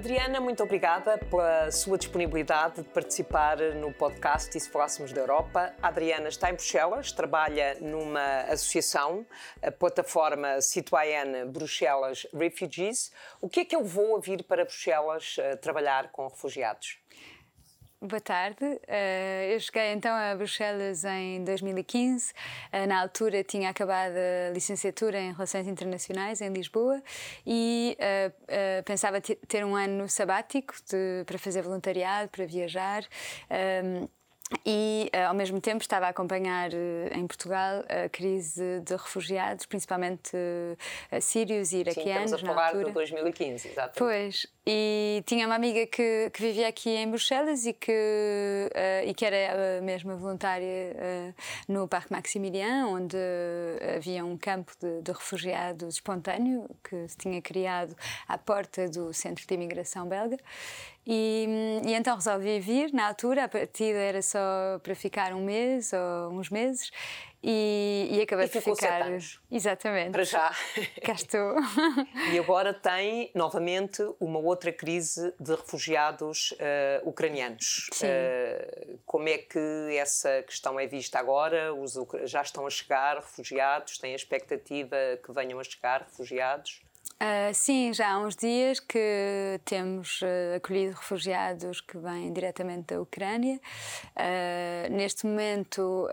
Adriana, muito obrigada pela sua disponibilidade de participar no podcast E se falássemos da Europa. A Adriana está em Bruxelas, trabalha numa associação, a plataforma Citoyenne Bruxelas Refugees. O que é que eu vou a vir para Bruxelas uh, trabalhar com refugiados? Boa tarde. Uh, eu cheguei então a Bruxelas em 2015. Uh, eh, na altura tinha acabado a licenciatura em Relações Internacionais em Lisboa e uh, pensava ter um ano sabático de, para fazer voluntariado, para viajar. E, uh, ao mesmo tempo, estava a acompanhar em Portugal a crise de refugiados, principalmente sírios e iraquianos. Sim, estamos a falar de 2015, exatamente. Pois, e tinha uma amiga que, que vivia aqui em Bruxelas e que, e que era a mesma voluntária no Parque Maximilien, onde havia um campo de, de, refugiados espontâneo que se tinha criado à porta do Centro de Imigração belga. E, e, então resolvi vir na altura, a partida era só para ficar um mês ou uns meses. E, e acabei e por ficar. anos. Exatamente. Para já. Cá estou. e agora tem novamente uma outra crise de refugiados uh, ucranianos. Sim. Uh, como é que essa questão é vista agora? Os, já estão a chegar refugiados? Tem a expectativa que venham a chegar refugiados? Uh, sim, já há uns dias que temos uh, acolhido refugiados que vêm diretamente da Ucrânia. Uh, neste momento,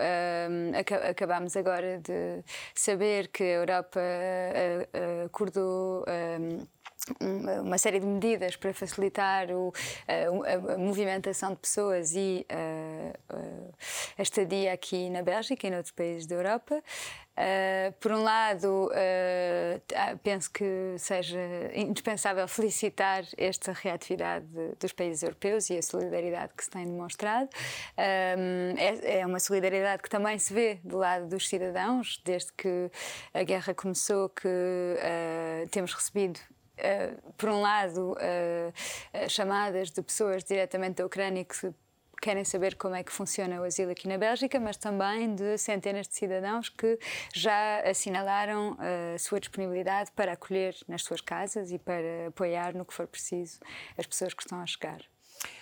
ac acabamos agora de saber que a Europa acordou uma série de medidas para facilitar o, a, a, movimentação de pessoas e a, a, estadia aqui na Bélgica e noutros países da Europa. Uh, por um lado, uh, penso que seja indispensável felicitar esta reatividade dos países europeus e a solidariedade que se tem demonstrado. Um, é, é, uma solidariedade que também se vê do lado dos cidadãos, desde que a guerra começou, que uh, temos recebido Uh, por um lado, uh, uh, chamadas de pessoas diretamente da Ucrânia que querem saber como é que funciona o asilo aqui na Bélgica, mas também de centenas de cidadãos que já assinalaram a sua disponibilidade para acolher nas suas casas e para apoiar no que for preciso as pessoas que estão a chegar.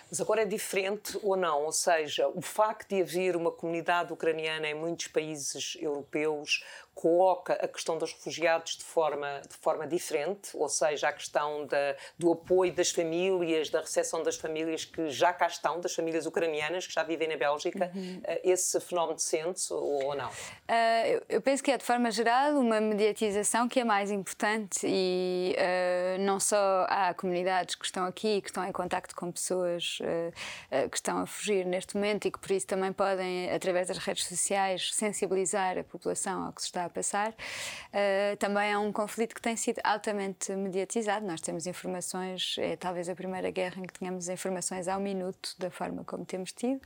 Mas agora é diferente ou não? Ou seja, o facto de haver uma comunidade ucraniana em muitos países europeus coloca a questão dos refugiados de forma, de forma diferente, ou seja, a questão da, do apoio das famílias, da recepção das famílias que já cá estão, das famílias ucranianas que já vivem na Bélgica, uhum. Eh, esse fenómeno sente-se ou, não? Uh, eu penso que é, de forma geral, uma mediatização que é mais importante e uh, não só há comunidades que estão aqui, que estão em contacto com pessoas uh, que estão a fugir neste momento e que por isso também podem, através das redes sociais, sensibilizar a população ao que se está a passar, uh, também é um conflito que tem sido altamente mediatizado. Nós temos informações, é talvez a primeira guerra em que tínhamos informações ao minuto da forma como temos tido.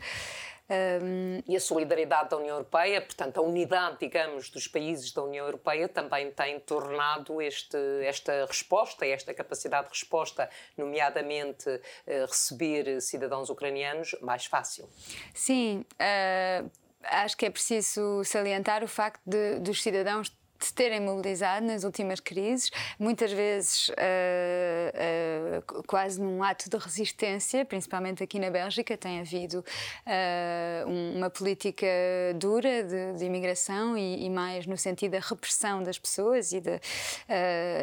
Um, e a solidariedade da União Europeia, portanto, a unidade, digamos, dos países da União Europeia também tem tornado este, esta resposta, esta capacidade de resposta, nomeadamente uh, receber cidadãos ucranianos, mais fácil. Sim. Uh acho que é preciso salientar o facto de, dos cidadãos se terem mobilizado nas últimas crises, muitas vezes uh, uh, quase num ato de resistência, principalmente aqui na Bélgica, tem havido uh, uma política dura de, de imigração e, e, mais no sentido da repressão das pessoas e, de,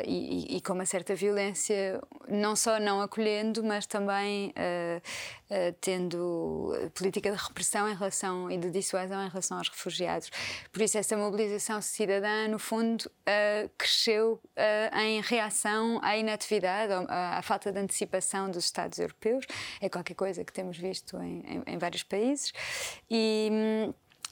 e, e, com uma certa violência, não só não acolhendo, mas também tendo política de repressão em relação e de dissuasão em relação aos refugiados. Por isso, essa mobilização cidadã, no fundo, uh, cresceu uh, em reação à inatividade, à, à, falta de antecipação dos Estados europeus. É qualquer coisa que temos visto em, em, em vários países. E.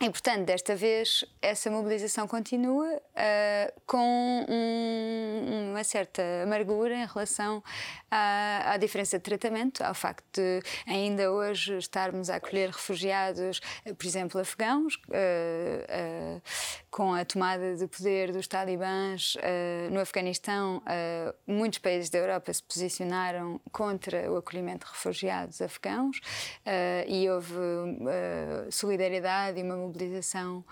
E, portanto, desta vez, essa mobilização continua uh, com um, uma certa amargura em relação à, à, diferença de tratamento, ao facto de ainda hoje estarmos a acolher refugiados, por exemplo, afegãos, uh, uh, com a tomada de poder dos talibãs uh, no Afeganistão, uh, muitos países da Europa se posicionaram contra o acolhimento de refugiados afegãos uh, e houve solidariedade e uma mobilização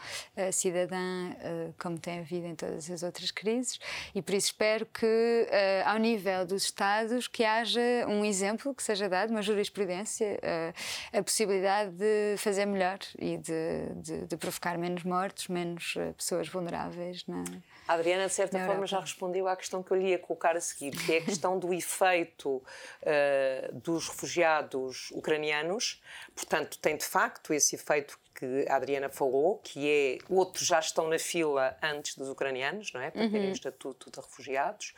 cidadã, como tem havido em todas as outras crises. E por isso espero que, ao nível dos Estados, que haja um exemplo que seja dado, uma jurisprudência, a possibilidade de fazer melhor e de, de, de provocar menos mortos, menos pessoas vulneráveis na. A Adriana, de certa forma, já respondeu à questão que eu lhe ia colocar a seguir, que é a questão do efeito uh, dos refugiados ucranianos. Portanto, tem de facto esse efeito que a Adriana falou, que é outros já estão na fila antes dos ucranianos, não é? Para terem uhum. o estatuto de refugiados.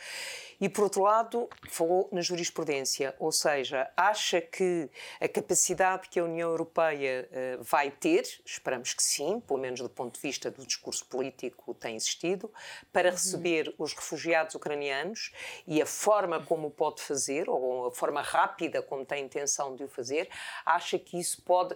E, por outro lado, falou na jurisprudência, ou seja, acha que a capacidade que a União Europeia uh, vai ter, esperamos que sim, pelo menos do ponto de vista do discurso político tem existido, para uhum. receber os refugiados ucranianos e a forma como pode fazer, ou a forma rápida como tem intenção de o fazer, acha que isso pode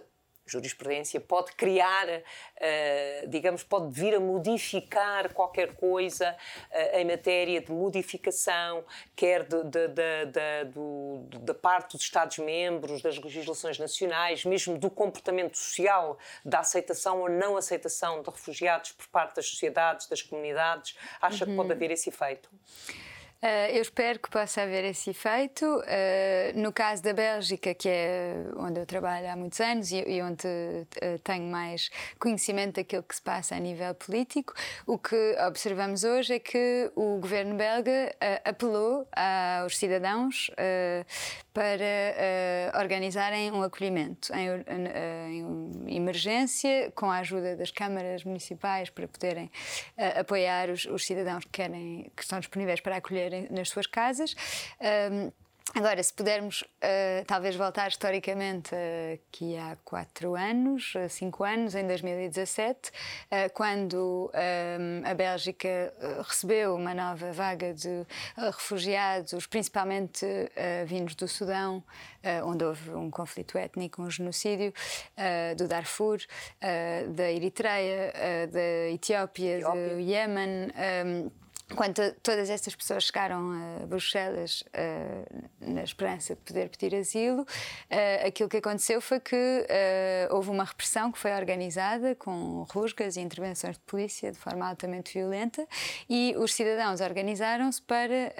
jurisprudência pode criar, uh, digamos, pode vir a modificar qualquer coisa uh, em matéria de modificação, quer de, de, de, do, da parte dos Estados-membros, das legislações nacionais, mesmo do comportamento social, da aceitação ou não aceitação de refugiados por parte das sociedades, das comunidades. Acha uhum. que pode uhum. haver esse efeito? Uh, eu espero que possa haver esse efeito. Uh, no caso da Bélgica, que é onde eu trabalho há muitos anos e, e onde uh, tenho mais conhecimento daquilo que se passa a nível político, o que observamos hoje é que o governo belga apelou aos cidadãos para organizarem um acolhimento em, em, emergência, com a ajuda das câmaras municipais, para poderem apoiar os, os cidadãos que, querem, que estão disponíveis para acolher nas suas casas. Agora, se pudermos uh, talvez voltar historicamente uh, aqui há quatro anos, uh, cinco anos, em 2017, uh, quando a Bélgica recebeu uma nova vaga de refugiados, principalmente vindos do Sudão, onde houve um conflito étnico, um genocídio, do Darfur, da Eritreia, da Etiópia, Etiópia. do Iémen. Um, quando todas estas pessoas chegaram a Bruxelas uh, na esperança de poder pedir asilo, uh, aquilo que aconteceu foi que uh, houve uma repressão que foi organizada com rusgas e intervenções de polícia de forma altamente violenta e os cidadãos organizaram-se para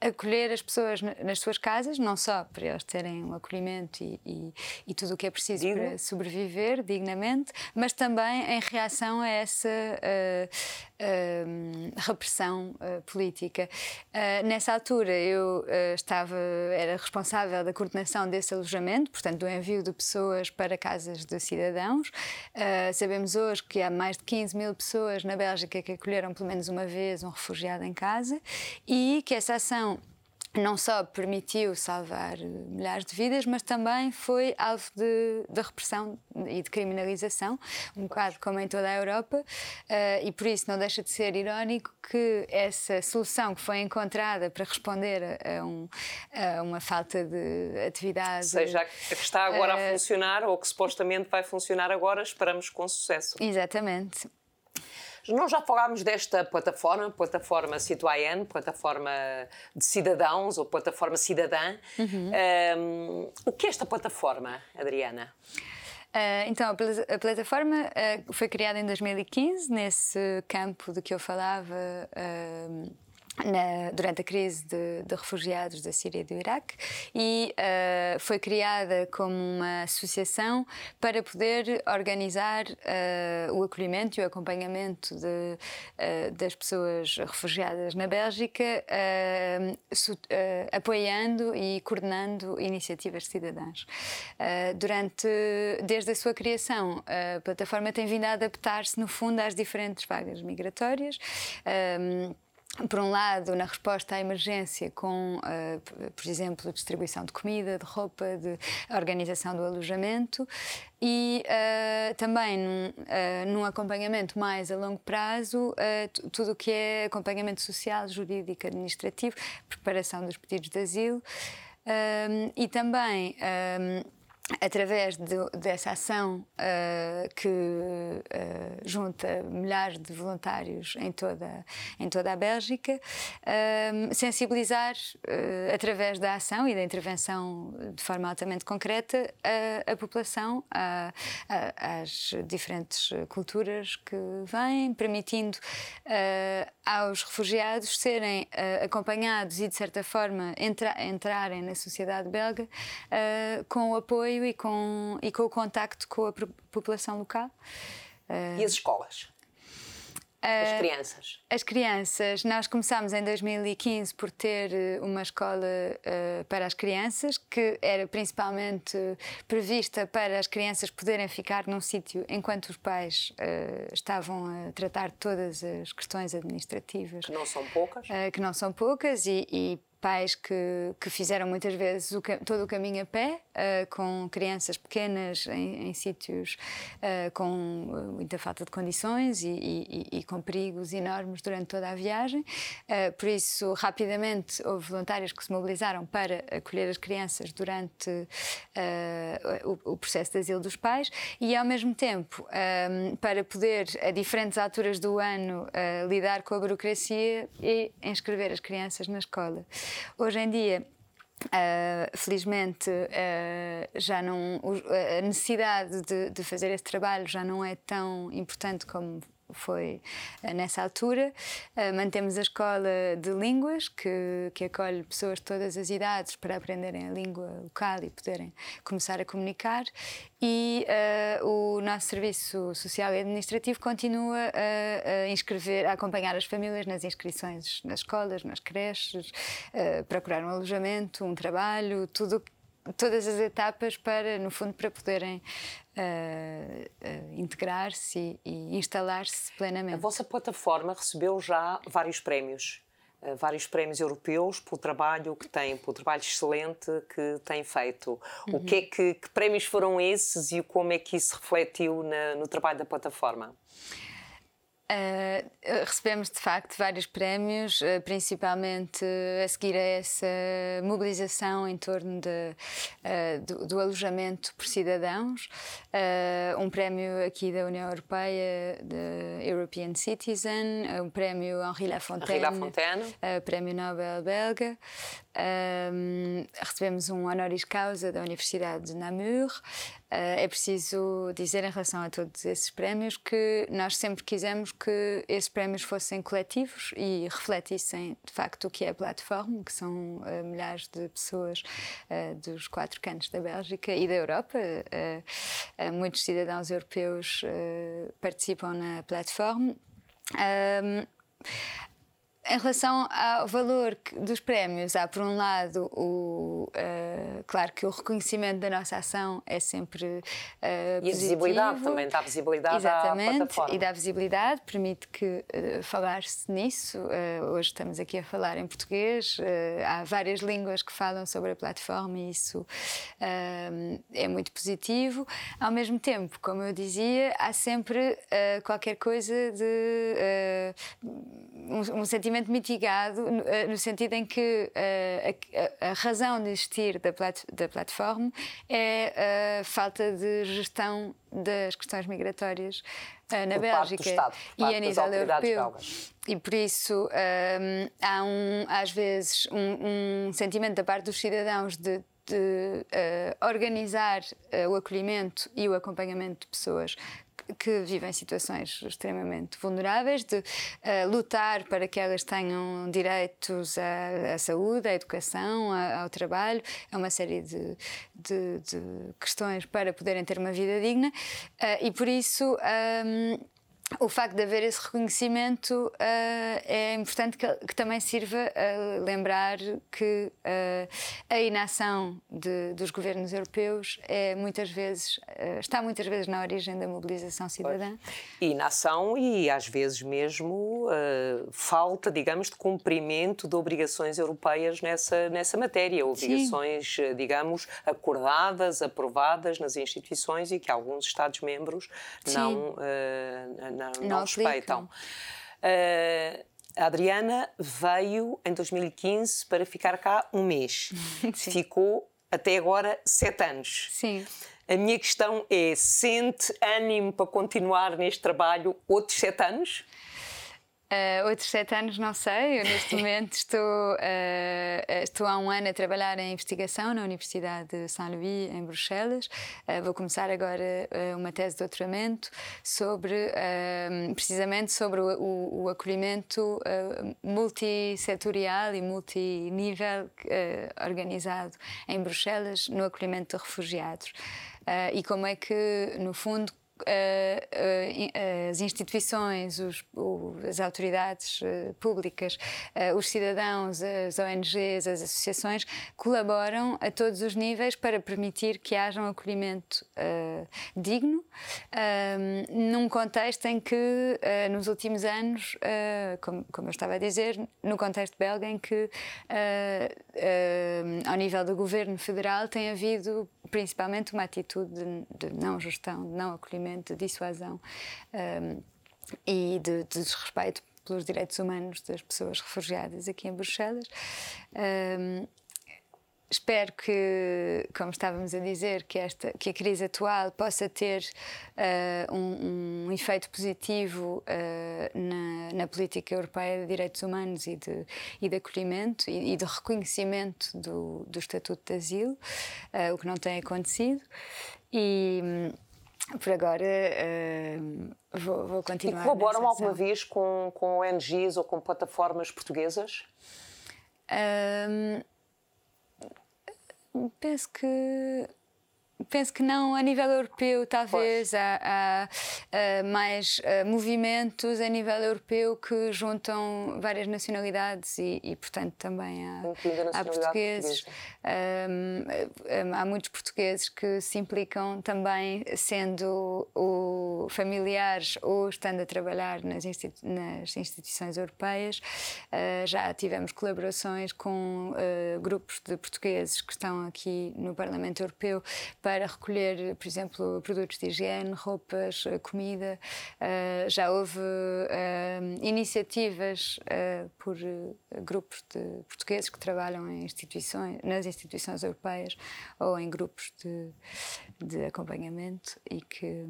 acolher as pessoas nas suas casas, não só para eles terem um acolhimento e, e, e tudo o que é preciso Digo. para sobreviver dignamente, mas também em reação a essa uh, uh, repressão uh, política. nessa altura eu estava, era responsável da coordenação desse alojamento, portanto do envio de pessoas para casas de cidadãos. sabemos hoje que há mais de 15 mil pessoas na Bélgica que acolheram pelo menos uma vez um refugiado em casa e que essa ação não só permitiu salvar milhares de vidas, mas também foi alvo de, de repressão e de criminalização, um bocado como em toda a Europa, uh, e por isso não deixa de ser irónico que essa solução que foi encontrada para responder a, um, a uma falta de atividade. Seja, a que está agora uh, a eh, funcionar ou que supostamente vai funcionar agora, esperamos com sucesso. Exatamente. Nós já falámos desta plataforma, plataforma Citoyen, plataforma de cidadãos ou plataforma cidadã. Uhum. Um, o que é esta plataforma, Adriana? Uh, então, a, plataforma uh, foi criada em 2015, nesse campo de que eu falava. Uh, na, durante a crise de, de, refugiados da Síria e do Iraque e uh, foi criada como uma associação para poder organizar uh, o acolhimento e o acompanhamento de, uh, das pessoas refugiadas na Bélgica, apoiando e coordenando iniciativas cidadãs. durante, desde a sua criação, a plataforma tem vindo a adaptar-se, no fundo, às diferentes vagas migratórias por um lado, na resposta à emergência, com, uh, por exemplo, distribuição de comida, de roupa, de organização do alojamento, e uh, também num, uh, num, acompanhamento mais a longo prazo, tudo o que é acompanhamento social, jurídico, administrativo, preparação dos pedidos de asilo, e também através de, dessa ação uh, que uh, junta milhares de voluntários em toda, em toda a Bélgica, uh, sensibilizar através da ação e da intervenção de forma altamente concreta a, a população às diferentes culturas que vêm, permitindo aos refugiados serem acompanhados e, de certa forma, entra, entrarem na sociedade belga com o apoio apoio e com, e com o contacto com a população local. E as escolas? As uh, crianças? As crianças, nós começámos em 2015 por ter eh, uma escola uh, para as crianças, que era principalmente prevista para as crianças poderem ficar num sítio enquanto os pais uh, estavam a tratar todas as questões administrativas. Que não são poucas. que não são poucas e, e pais que, que fizeram muitas vezes o, todo o caminho a pé, uh, com crianças pequenas em, em sítios uh, com muita falta de condições e, e, e, com perigos enormes durante toda a viagem. Uh, por isso, rapidamente houve voluntários que se mobilizaram para acolher as crianças durante o, o, processo de asilo dos pais e, ao mesmo tempo, para poder, a diferentes alturas do ano, lidar com a burocracia e inscrever as crianças na escola. Hoje em dia, Uh, felizmente uh, já não a necessidade de, de, fazer esse trabalho já não é tão importante como foi uh, nessa altura. mantemos a escola de línguas que, que acolhe pessoas de todas as idades para aprenderem a língua local e poderem começar a comunicar e uh, o nosso serviço social e administrativo continua a, a, inscrever, a acompanhar as famílias nas inscrições nas escolas, nas creches, uh, procurar um alojamento, um trabalho, tudo, todas as etapas para, no fundo, para poderem uh, integrar-se e, e instalar-se plenamente. A vossa plataforma recebeu já vários prémios eh, vários prémios europeus pelo trabalho que tem, pelo trabalho excelente que tem feito. Uhum. O que é que, que, prémios foram esses e como é que isso refletiu na, no trabalho da plataforma? Uh, recebemos de facto vários prémios, uh, principalmente a seguir a essa mobilização em torno de, uh, do, do, alojamento por cidadãos. um prémio aqui da União Europeia, de European Citizen, um prémio Henri Lafontaine, Henri Lafontaine. prémio Nobel belga. recebemos um honoris causa da Universidade de Namur. Uh, é preciso dizer em relação a todos esses prémios que nós sempre quisemos que esses prémios fossem coletivos e refletissem de facto o que é a plataforma, que são uh, milhares de pessoas uh, dos quatro cantos da Bélgica e da Europa. muitos cidadãos europeus participam na plataforma. Em relação ao valor dos prémios, há por um lado o uh, claro que o reconhecimento da nossa ação é sempre uh, e a visibilidade também dá visibilidade Exatamente, à plataforma. e dá visibilidade, permite que uh, falar-se nisso. hoje estamos aqui a falar em português, há várias línguas que falam sobre a plataforma e isso é muito positivo. Ao mesmo tempo, como eu dizia, há sempre qualquer coisa de um, um sentimento completamente mitigado eh, no sentido em que eh, a, a, razão de existir da, plat, da plataforma é a falta de gestão das questões migratórias na por Bélgica Estado, e a nível europeu. E por isso um, ehm, há um, às vezes um, um, sentimento da parte dos cidadãos de, de uh, organizar uh, o acolhimento e o acompanhamento de pessoas que vivem situações extremamente vulneráveis, de uh, lutar para que elas tenham direitos à, à saúde, à educação, à, ao trabalho, é uma série de, de, de, questões para poderem ter uma vida digna uh, e por isso. Um, ehm, o facto de haver esse reconhecimento uh, é importante que, que, também sirva a lembrar que uh, a inação de, dos governos europeus é muitas vezes uh, está muitas vezes na origem da mobilização cidadã. Pois. Inação e às vezes mesmo falta, digamos, de cumprimento de obrigações europeias nessa nessa matéria, obrigações, Sim. digamos, acordadas, aprovadas nas instituições e que alguns Estados membros não não, não, não respeitam. Uh, a Adriana veio em 2015 para ficar cá um mês. Ficou até agora sete anos. Sim. A minha questão é: sente ânimo para continuar neste trabalho outros sete anos? Uh, outros sete anos, não sei. Eu, neste momento, estou, uh, estou há um ano a trabalhar em investigação na Universidade de Saint-Louis, em Bruxelas. Uh, vou começar agora uma tese de doutoramento sobre, precisamente sobre o, o, o acolhimento multissetorial e multinível organizado em Bruxelas no acolhimento de refugiados. e como é que, no fundo, as instituições, os, as autoridades eh, públicas, eh, os cidadãos, as ONGs, as associações colaboram a todos os níveis para permitir que haja um acolhimento digno, uh, num contexto em que, nos últimos anos, como, como, eu estava a dizer, no contexto belga, em que, ao nível do governo federal, tem havido principalmente uma atitude de, de não gestão, de não acolhimento, de dissuasão um, e de, de, desrespeito pelos direitos humanos das pessoas refugiadas aqui em Bruxelas. Um, espero que, como estávamos a dizer, que, esta, que a crise atual possa ter uh, um, um, efeito positivo uh, na, na, política europeia de direitos humanos e de, e de acolhimento e, e de reconhecimento do, do Estatuto de Asilo, uh, o que não tem acontecido. E por agora vou, vou, continuar. E colaboram alguma vez com, com ONGs ou com plataformas portuguesas? Um, penso que penso que não a nível europeu talvez há, há, há, mais movimentos a nível europeu que juntam várias nacionalidades e, e portanto também há, portugueses. um, há muitos portugueses que se implicam também sendo o, familiares ou estando a trabalhar nas, institu nas instituições europeias. Uh, já tivemos colaborações com uh, grupos de portugueses que estão aqui no Parlamento Europeu para recolher, por exemplo, produtos de higiene, roupas, eh, comida. Uh, já houve uh, iniciativas por grupos de portugueses que trabalham em instituições, nas instituições europeias ou em grupos de, de acompanhamento e que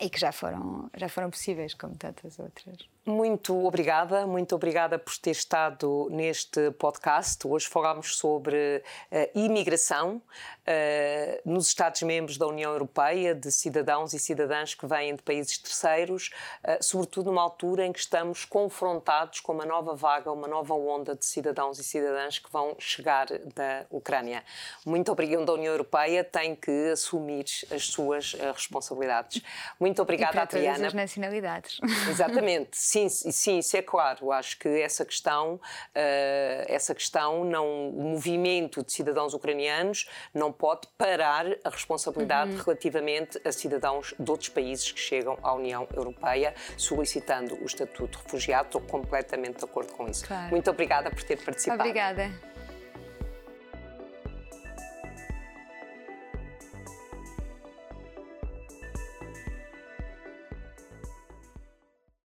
e que já foram já foram possíveis como tantas outras. Muito obrigada, muito obrigada por ter estado neste podcast. Hoje falámos sobre uh, imigração uh, nos Estados-membros da União Europeia, de cidadãos e cidadãs que vêm de países terceiros, uh, sobretudo numa altura em que estamos confrontados com uma nova vaga, uma nova onda de cidadãos e cidadãs que vão chegar da Ucrânia. Muito obrigada. A União Europeia tem que assumir as suas responsabilidades. Muito obrigada, e para Adriana. Todas as nacionalidades. Exatamente. Sim, sim, isso é claro. Acho que essa questão, uh, essa questão, não, o movimento de cidadãos ucranianos não pode parar a responsabilidade uhum. relativamente a cidadãos de outros países que chegam à União Europeia solicitando o estatuto de refugiado. Estou completamente de acordo com isso. Claro. Muito obrigada por ter participado. Obrigada.